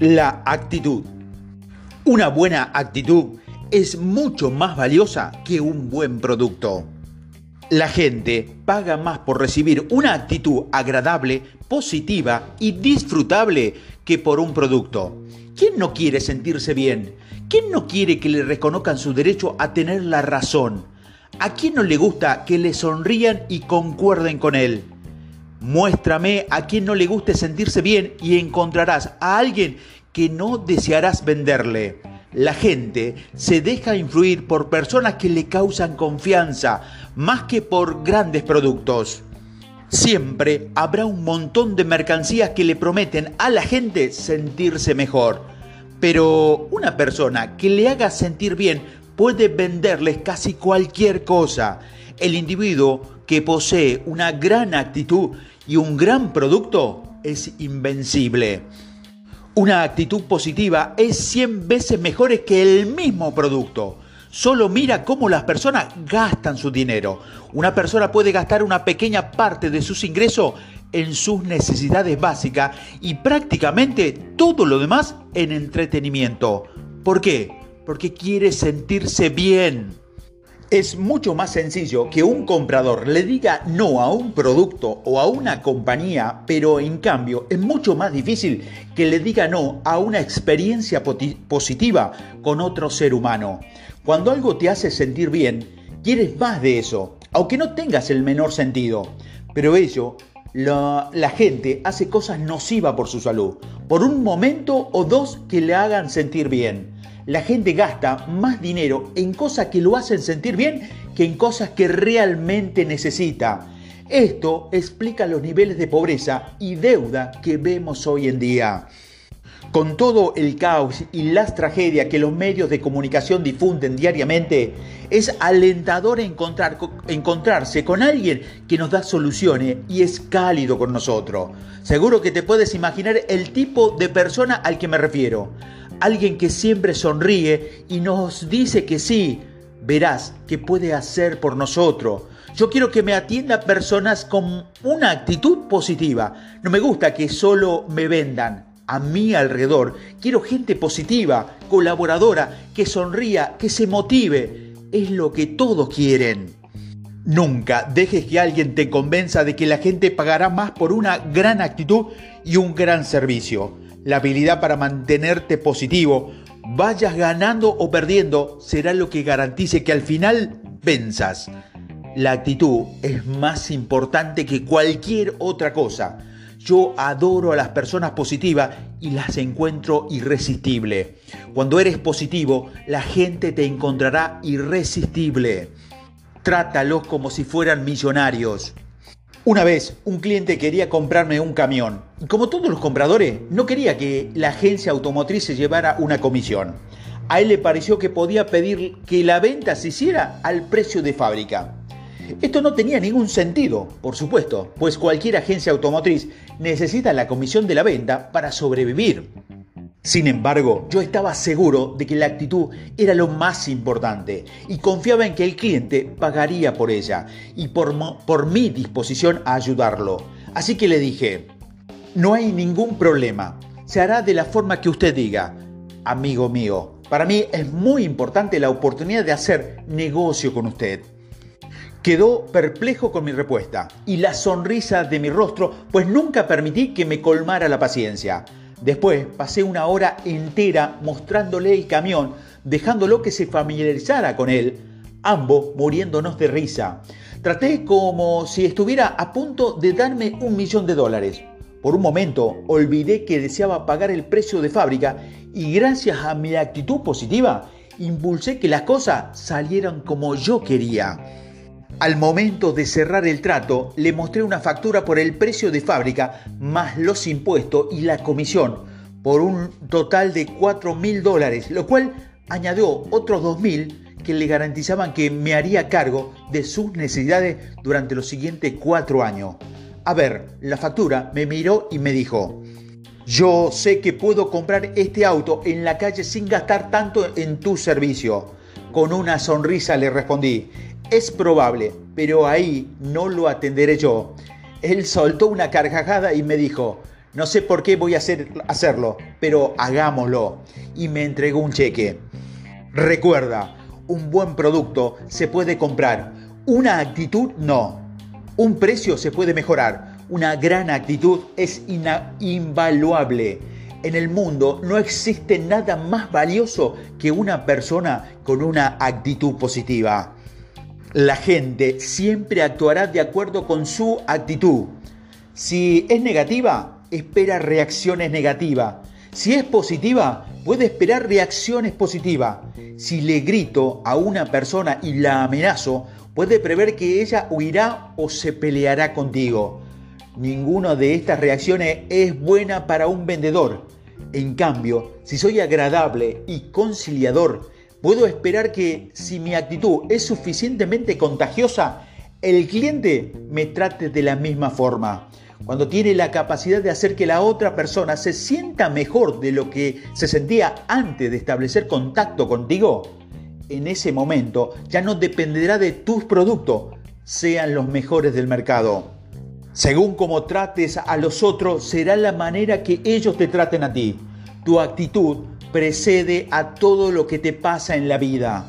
La actitud. Una buena actitud es mucho más valiosa que un buen producto. La gente paga más por recibir una actitud agradable, positiva y disfrutable que por un producto. ¿Quién no quiere sentirse bien? ¿Quién no quiere que le reconozcan su derecho a tener la razón? ¿A quién no le gusta que le sonrían y concuerden con él? Muéstrame a quien no le guste sentirse bien y encontrarás a alguien que no desearás venderle. La gente se deja influir por personas que le causan confianza más que por grandes productos. Siempre habrá un montón de mercancías que le prometen a la gente sentirse mejor. Pero una persona que le haga sentir bien puede venderles casi cualquier cosa. El individuo que posee una gran actitud y un gran producto es invencible. Una actitud positiva es 100 veces mejor que el mismo producto. Solo mira cómo las personas gastan su dinero. Una persona puede gastar una pequeña parte de sus ingresos en sus necesidades básicas y prácticamente todo lo demás en entretenimiento. ¿Por qué? Porque quiere sentirse bien. Es mucho más sencillo que un comprador le diga no a un producto o a una compañía, pero en cambio es mucho más difícil que le diga no a una experiencia positiva con otro ser humano. Cuando algo te hace sentir bien, quieres más de eso, aunque no tengas el menor sentido. Pero ello, la, la gente hace cosas nocivas por su salud, por un momento o dos que le hagan sentir bien la gente gasta más dinero en cosas que lo hacen sentir bien que en cosas que realmente necesita. Esto explica los niveles de pobreza y deuda que vemos hoy en día. Con todo el caos y las tragedias que los medios de comunicación difunden diariamente, es alentador encontrar, encontrarse con alguien que nos da soluciones y es cálido con nosotros. Seguro que te puedes imaginar el tipo de persona al que me refiero alguien que siempre sonríe y nos dice que sí, verás que puede hacer por nosotros. Yo quiero que me atienda personas con una actitud positiva. No me gusta que solo me vendan. A mi alrededor quiero gente positiva, colaboradora, que sonría, que se motive. Es lo que todos quieren. Nunca dejes que alguien te convenza de que la gente pagará más por una gran actitud y un gran servicio la habilidad para mantenerte positivo, vayas ganando o perdiendo, será lo que garantice que al final venzas. La actitud es más importante que cualquier otra cosa. Yo adoro a las personas positivas y las encuentro irresistible. Cuando eres positivo, la gente te encontrará irresistible. Trátalos como si fueran millonarios. Una vez un cliente quería comprarme un camión como todos los compradores no quería que la agencia automotriz se llevara una comisión. A él le pareció que podía pedir que la venta se hiciera al precio de fábrica. Esto no tenía ningún sentido, por supuesto, pues cualquier agencia automotriz necesita la comisión de la venta para sobrevivir. Sin embargo, yo estaba seguro de que la actitud era lo más importante y confiaba en que el cliente pagaría por ella y por, por mi disposición a ayudarlo. Así que le dije, no hay ningún problema, se hará de la forma que usted diga. Amigo mío, para mí es muy importante la oportunidad de hacer negocio con usted. Quedó perplejo con mi respuesta y la sonrisa de mi rostro, pues nunca permití que me colmara la paciencia. Después pasé una hora entera mostrándole el camión, dejándolo que se familiarizara con él, ambos muriéndonos de risa. Traté como si estuviera a punto de darme un millón de dólares. Por un momento olvidé que deseaba pagar el precio de fábrica y gracias a mi actitud positiva impulsé que las cosas salieran como yo quería. Al momento de cerrar el trato, le mostré una factura por el precio de fábrica, más los impuestos y la comisión, por un total de 4 mil dólares, lo cual añadió otros 2 mil que le garantizaban que me haría cargo de sus necesidades durante los siguientes cuatro años. A ver, la factura me miró y me dijo, yo sé que puedo comprar este auto en la calle sin gastar tanto en tu servicio. Con una sonrisa le respondí, es probable, pero ahí no lo atenderé yo. Él soltó una carcajada y me dijo, no sé por qué voy a hacer, hacerlo, pero hagámoslo. Y me entregó un cheque. Recuerda, un buen producto se puede comprar, una actitud no. Un precio se puede mejorar, una gran actitud es invaluable. En el mundo no existe nada más valioso que una persona con una actitud positiva. La gente siempre actuará de acuerdo con su actitud. Si es negativa, espera reacciones negativas. Si es positiva, puede esperar reacciones positivas. Si le grito a una persona y la amenazo, puede prever que ella huirá o se peleará contigo. Ninguna de estas reacciones es buena para un vendedor. En cambio, si soy agradable y conciliador, puedo esperar que si mi actitud es suficientemente contagiosa, el cliente me trate de la misma forma. Cuando tiene la capacidad de hacer que la otra persona se sienta mejor de lo que se sentía antes de establecer contacto contigo, en ese momento ya no dependerá de tus productos, sean los mejores del mercado. Según cómo trates a los otros, será la manera que ellos te traten a ti. Tu actitud precede a todo lo que te pasa en la vida.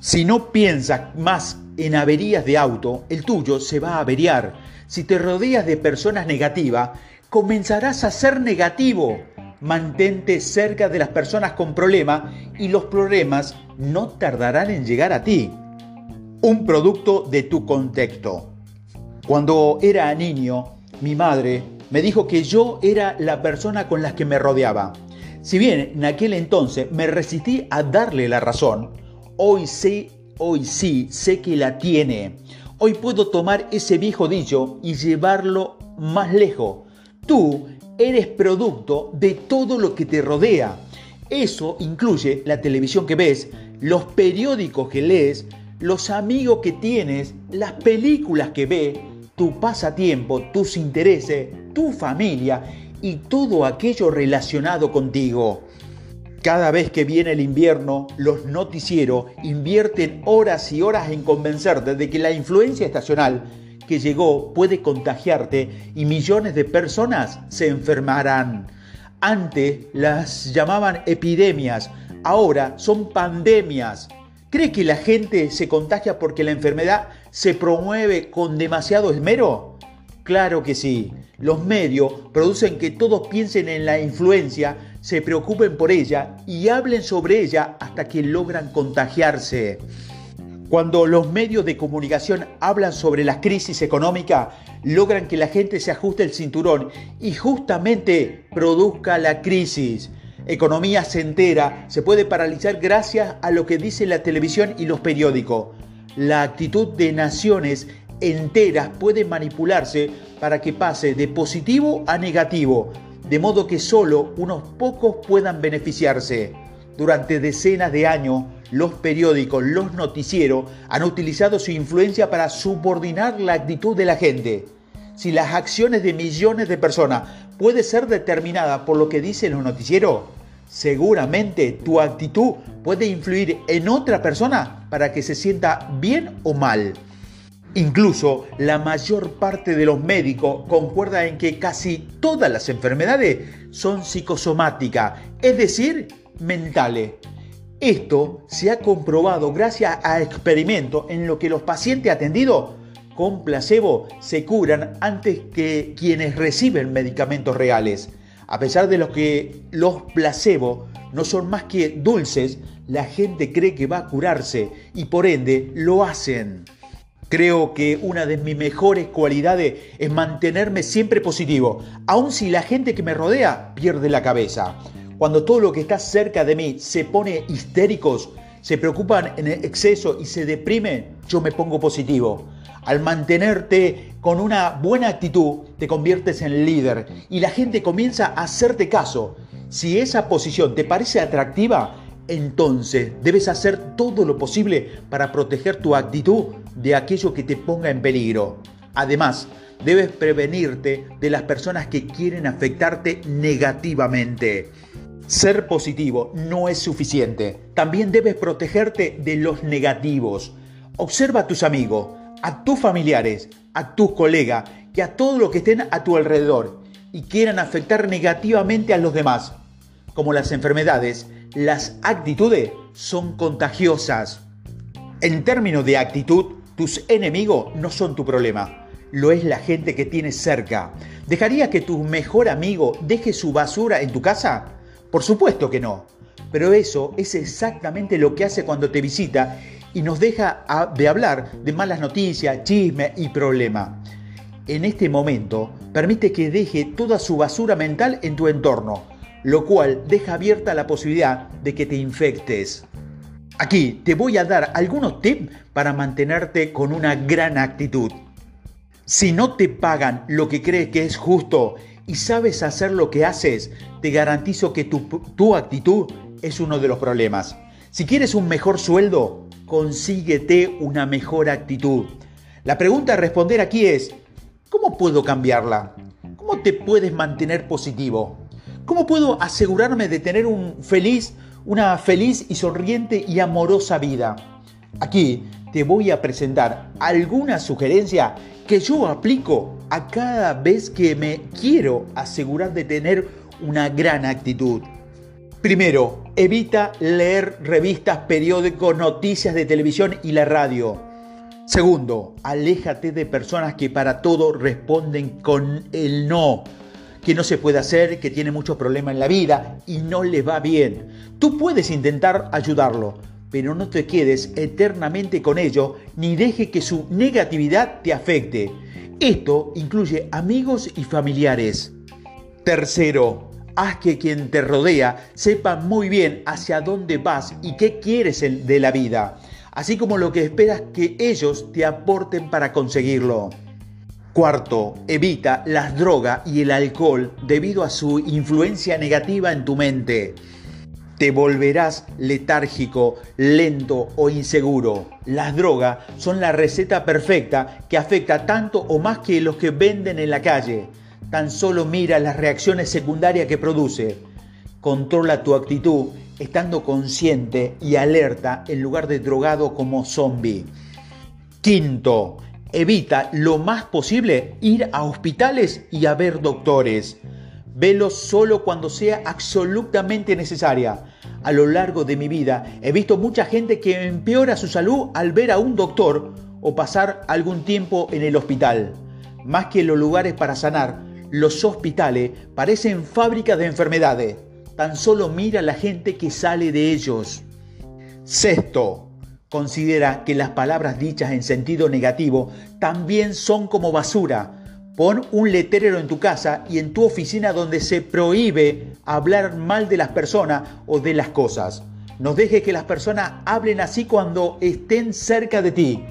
Si no piensas más en averías de auto, el tuyo se va a averiar. Si te rodeas de personas negativas, comenzarás a ser negativo. Mantente cerca de las personas con problemas y los problemas no tardarán en llegar a ti. Un producto de tu contexto. Cuando era niño, mi madre me dijo que yo era la persona con la que me rodeaba. Si bien en aquel entonces me resistí a darle la razón, hoy sí, hoy sí sé que la tiene. Hoy puedo tomar ese viejo dicho y llevarlo más lejos. Tú eres producto de todo lo que te rodea. Eso incluye la televisión que ves, los periódicos que lees, los amigos que tienes, las películas que ves, tu pasatiempo, tus intereses, tu familia y todo aquello relacionado contigo. Cada vez que viene el invierno, los noticieros invierten horas y horas en convencerte de que la influencia estacional que llegó puede contagiarte y millones de personas se enfermarán. Antes las llamaban epidemias, ahora son pandemias. ¿Cree que la gente se contagia porque la enfermedad se promueve con demasiado esmero? Claro que sí. Los medios producen que todos piensen en la influencia, se preocupen por ella y hablen sobre ella hasta que logran contagiarse. Cuando los medios de comunicación hablan sobre la crisis económica, logran que la gente se ajuste el cinturón y justamente produzca la crisis economía se entera, se puede paralizar gracias a lo que dice la televisión y los periódicos. La actitud de naciones enteras puede manipularse para que pase de positivo a negativo, de modo que solo unos pocos puedan beneficiarse. Durante decenas de años, los periódicos, los noticieros han utilizado su influencia para subordinar la actitud de la gente. Si las acciones de millones de personas pueden ser determinadas por lo que dicen los noticieros, seguramente tu actitud puede influir en otra persona para que se sienta bien o mal. Incluso la mayor parte de los médicos concuerda en que casi todas las enfermedades son psicosomáticas, es decir, mentales. Esto se ha comprobado gracias a experimentos en los que los pacientes atendidos con placebo se curan antes que quienes reciben medicamentos reales. A pesar de lo que los placebo no son más que dulces, la gente cree que va a curarse y por ende lo hacen. Creo que una de mis mejores cualidades es mantenerme siempre positivo, aun si la gente que me rodea pierde la cabeza. Cuando todo lo que está cerca de mí se pone histéricos, se preocupan en exceso y se deprimen, yo me pongo positivo. Al mantenerte con una buena actitud, te conviertes en líder y la gente comienza a hacerte caso. Si esa posición te parece atractiva, entonces debes hacer todo lo posible para proteger tu actitud de aquello que te ponga en peligro. Además, debes prevenirte de las personas que quieren afectarte negativamente. Ser positivo no es suficiente. También debes protegerte de los negativos. Observa a tus amigos, a tus familiares, a tus colegas y a todos los que estén a tu alrededor. y quieran afectar negativamente a los demás. Como las enfermedades, las actitudes son contagiosas. En términos de actitud, tus enemigos no son tu problema, lo es la gente que tienes cerca. ¿Dejaría que tu mejor amigo deje su basura en tu casa? Por supuesto que no. Pero eso es exactamente lo que hace cuando te visita y nos deja de hablar de malas noticias, chisme y problema. En este momento, permite que deje toda su basura mental en tu entorno, lo cual deja abierta la posibilidad de que te infectes. Aquí te voy a dar algunos tips para mantenerte con una gran actitud. Si no te pagan lo que crees que es justo y sabes hacer lo que haces, te garantizo que tu, tu actitud es uno de los problemas. Si quieres un mejor sueldo, consíguete una mejor actitud. La pregunta a responder aquí es, ¿cómo puedo cambiarla? ¿Cómo te puedes mantener positivo? ¿Cómo puedo asegurarme de tener una feliz y sonriente y amorosa vida? Aquí te voy a presentar alguna sugerencia que yo aplico a cada vez que me quiero asegurar de tener una gran actitud. Primero, evita leer revistas, periódicos, noticias de televisión y la radio. Segundo, aléjate de personas que para todo responden con el no, que no se puede hacer, que tiene muchos problemas en la vida y no le va bien. Tú puedes intentar ayudarlo, pero no te quedes eternamente con ello ni deje que su negatividad te afecte. Esto incluye amigos y familiares. Tercero, Haz que quien te rodea sepa muy bien hacia dónde vas y qué quieres de la vida, así como lo que esperas que ellos te aporten para conseguirlo. Cuarto, evita las drogas y el alcohol debido a su influencia negativa en tu mente. Te volverás letárgico, lento o inseguro. Las drogas son la receta perfecta que afecta tanto o más que los que venden en la calle. Tan solo mira las reacciones secundarias que produce. Controla tu actitud estando consciente y alerta en lugar de drogado como zombie. Quinto, evita lo más posible ir a hospitales y a ver doctores. Velo solo cuando sea absolutamente necesaria. A lo largo de mi vida he visto mucha gente que empeora su salud al ver a un doctor o pasar algún tiempo en el hospital. Más que los lugares para sanar, los hospitales parecen fábricas de enfermedades. Tan solo mira la gente que sale de ellos. Sexto, considera que las palabras dichas en sentido negativo también son como basura. Pon un letrero en tu casa y en tu oficina donde se prohíbe hablar mal de las personas o de las cosas. No dejes que las personas hablen así cuando estén cerca de ti.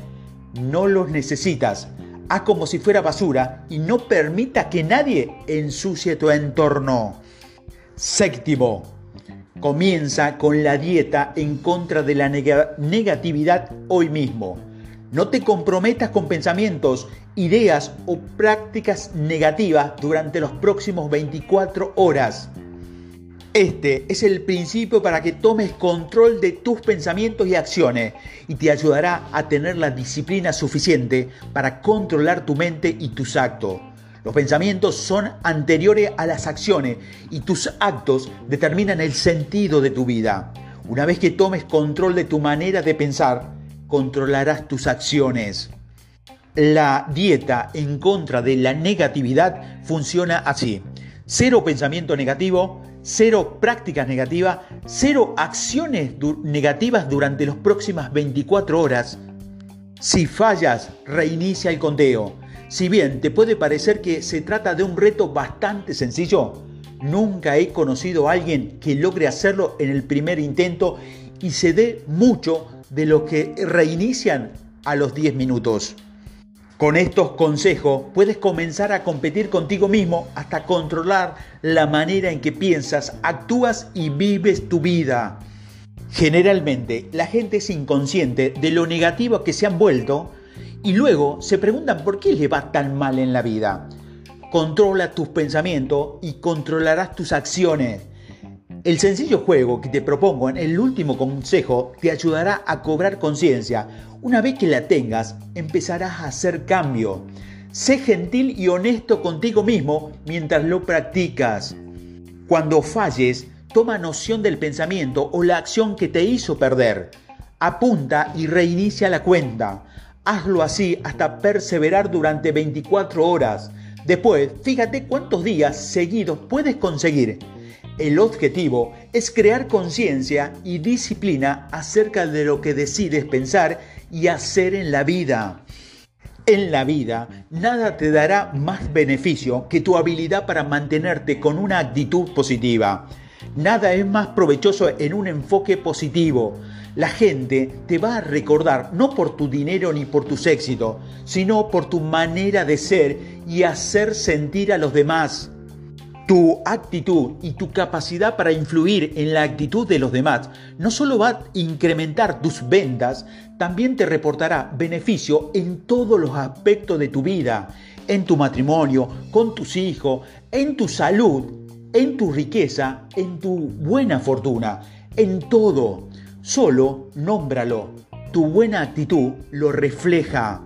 No los necesitas haz como si fuera basura y no permita que nadie ensucie tu entorno. Séptimo, comienza con la dieta en contra de la negatividad hoy mismo. No te comprometas con pensamientos, ideas o prácticas negativas durante los próximos 24 horas. Este es el principio para que tomes control de tus pensamientos y acciones y te ayudará a tener la disciplina suficiente para controlar tu mente y tus actos. Los pensamientos son anteriores a las acciones y tus actos determinan el sentido de tu vida. Una vez que tomes control de tu manera de pensar, controlarás tus acciones. La dieta en contra de la negatividad funciona así. Cero pensamiento negativo, cero prácticas negativas, cero acciones negativas durante las próximas 24 horas. Si fallas, reinicia el conteo. Si bien te puede parecer que se trata de un reto bastante sencillo, nunca he conocido a alguien que logre hacerlo en el primer intento y se dé mucho de lo que reinician a los 10 minutos. Con estos consejos puedes comenzar a competir contigo mismo hasta controlar la manera en que piensas, actúas y vives tu vida. Generalmente la gente es inconsciente de lo negativo que se han vuelto y luego se preguntan por qué le va tan mal en la vida. Controla tus pensamientos y controlarás tus acciones. El sencillo juego que te propongo en el último consejo te ayudará a cobrar conciencia. Una vez que la tengas, empezarás a hacer cambio. Sé gentil y honesto contigo mismo mientras lo practicas. Cuando falles, toma noción del pensamiento o la acción que te hizo perder. Apunta y reinicia la cuenta. Hazlo así hasta perseverar durante 24 horas. Después, fíjate cuántos días seguidos puedes conseguir. El objetivo es crear conciencia y disciplina acerca de lo que decides pensar y hacer en la vida. En la vida, nada te dará más beneficio que tu habilidad para mantenerte con una actitud positiva. Nada es más provechoso en un enfoque positivo. La gente te va a recordar no por tu dinero ni por tus éxitos, sino por tu manera de ser y hacer sentir a los demás. Tu actitud y tu capacidad para influir en la actitud de los demás no solo va a incrementar tus ventas, también te reportará beneficio en todos los aspectos de tu vida, en tu matrimonio, con tus hijos, en tu salud, en tu riqueza, en tu buena fortuna, en todo. Solo nómbralo. Tu buena actitud lo refleja.